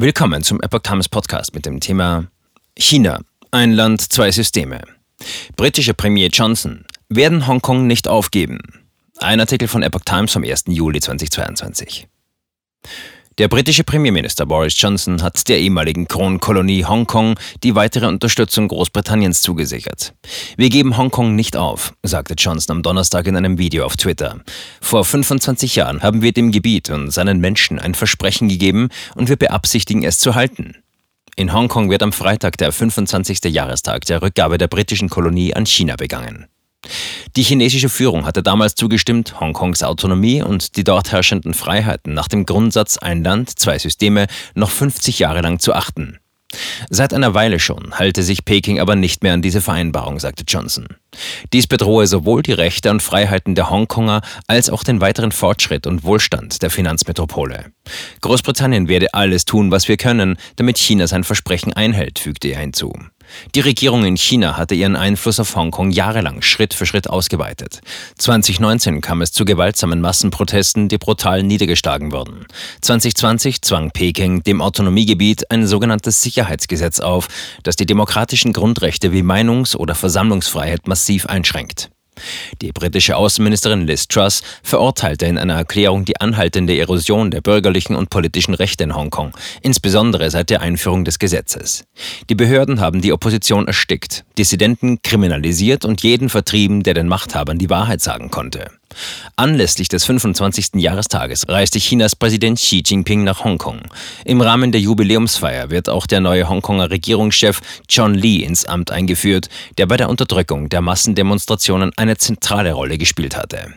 Willkommen zum Epoch Times Podcast mit dem Thema China, ein Land, zwei Systeme. Britischer Premier Johnson werden Hongkong nicht aufgeben. Ein Artikel von Epoch Times vom 1. Juli 2022. Der britische Premierminister Boris Johnson hat der ehemaligen Kronkolonie Hongkong die weitere Unterstützung Großbritanniens zugesichert. Wir geben Hongkong nicht auf, sagte Johnson am Donnerstag in einem Video auf Twitter. Vor 25 Jahren haben wir dem Gebiet und seinen Menschen ein Versprechen gegeben und wir beabsichtigen es zu halten. In Hongkong wird am Freitag der 25. Jahrestag der Rückgabe der britischen Kolonie an China begangen. Die chinesische Führung hatte damals zugestimmt, Hongkongs Autonomie und die dort herrschenden Freiheiten nach dem Grundsatz ein Land, zwei Systeme noch 50 Jahre lang zu achten. Seit einer Weile schon halte sich Peking aber nicht mehr an diese Vereinbarung, sagte Johnson. Dies bedrohe sowohl die Rechte und Freiheiten der Hongkonger als auch den weiteren Fortschritt und Wohlstand der Finanzmetropole. Großbritannien werde alles tun, was wir können, damit China sein Versprechen einhält, fügte er hinzu. Die Regierung in China hatte ihren Einfluss auf Hongkong jahrelang Schritt für Schritt ausgeweitet. 2019 kam es zu gewaltsamen Massenprotesten, die brutal niedergeschlagen wurden. 2020 zwang Peking dem Autonomiegebiet ein sogenanntes Sicherheitsgesetz auf, das die demokratischen Grundrechte wie Meinungs- oder Versammlungsfreiheit massiv einschränkt. Die britische Außenministerin Liz Truss verurteilte in einer Erklärung die anhaltende Erosion der bürgerlichen und politischen Rechte in Hongkong, insbesondere seit der Einführung des Gesetzes. Die Behörden haben die Opposition erstickt, Dissidenten kriminalisiert und jeden vertrieben, der den Machthabern die Wahrheit sagen konnte. Anlässlich des 25. Jahrestages reiste Chinas Präsident Xi Jinping nach Hongkong. Im Rahmen der Jubiläumsfeier wird auch der neue Hongkonger Regierungschef John Lee ins Amt eingeführt, der bei der Unterdrückung der Massendemonstrationen eine zentrale Rolle gespielt hatte.